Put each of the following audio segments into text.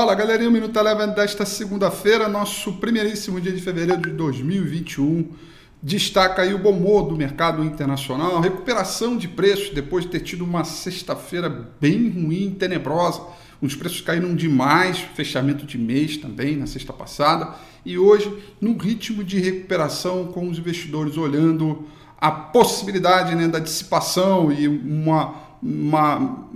Fala galerinha, o Minuto Eleven desta segunda-feira, nosso primeiríssimo dia de fevereiro de 2021. Destaca aí o bom humor do mercado internacional, recuperação de preços depois de ter tido uma sexta-feira bem ruim, tenebrosa. Os preços caíram demais, fechamento de mês também na sexta passada. E hoje, num ritmo de recuperação, com os investidores olhando a possibilidade né, da dissipação e uma, uma,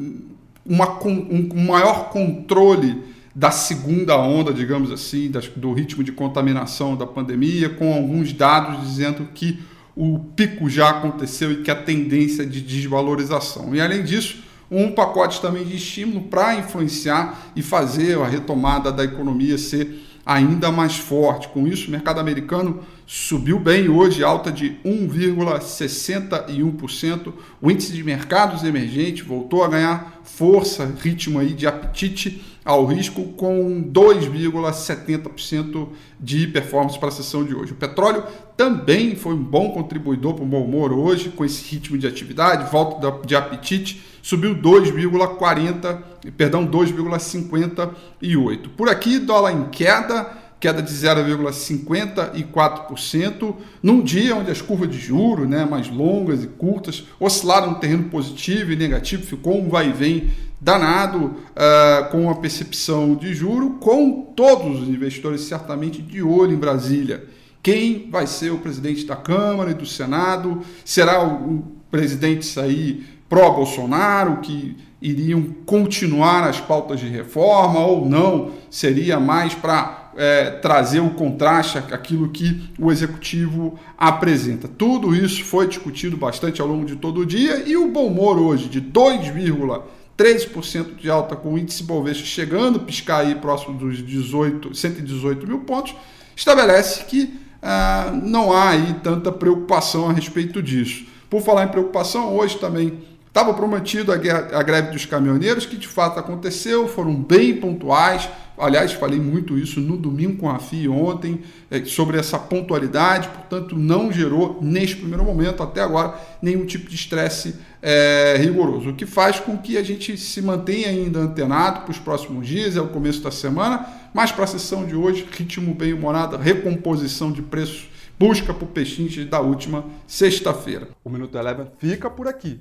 uma um, maior controle da segunda onda, digamos assim, das, do ritmo de contaminação da pandemia, com alguns dados dizendo que o pico já aconteceu e que a tendência de desvalorização. E além disso, um pacote também de estímulo para influenciar e fazer a retomada da economia ser ainda mais forte. Com isso, o mercado americano subiu bem hoje, alta de 1,61%. O índice de mercados emergentes voltou a ganhar força, ritmo aí de apetite ao risco com 2,70% de performance para a sessão de hoje. O petróleo também foi um bom contribuidor para o bom humor hoje, com esse ritmo de atividade, volta de apetite, subiu 2,40, perdão, 2,58. Por aqui, dólar em queda, queda de 0,54%, num dia onde as curvas de juros, né, mais longas e curtas, oscilaram no terreno positivo e negativo, ficou um vai e vem danado uh, com a percepção de juro, com todos os investidores certamente de olho em Brasília. Quem vai ser o presidente da Câmara e do Senado? Será o, o presidente sair pró-Bolsonaro, que iriam continuar as pautas de reforma ou não? Seria mais para é, trazer o contraste aquilo que o executivo apresenta. Tudo isso foi discutido bastante ao longo de todo o dia e o bom humor hoje de 2,5 13% de alta com o índice Bovespa chegando piscar aí próximo dos 18, 118 mil pontos, estabelece que ah, não há aí tanta preocupação a respeito disso. Por falar em preocupação, hoje também estava prometido a, a greve dos caminhoneiros, que de fato aconteceu, foram bem pontuais, Aliás, falei muito isso no domingo com a FI ontem, é, sobre essa pontualidade, portanto, não gerou, neste primeiro momento, até agora, nenhum tipo de estresse é, rigoroso. O que faz com que a gente se mantenha ainda antenado para os próximos dias, é o começo da semana, mas para a sessão de hoje, ritmo bem humorado, recomposição de preços, busca por peixinhos da última sexta-feira. O Minuto Eleven fica por aqui.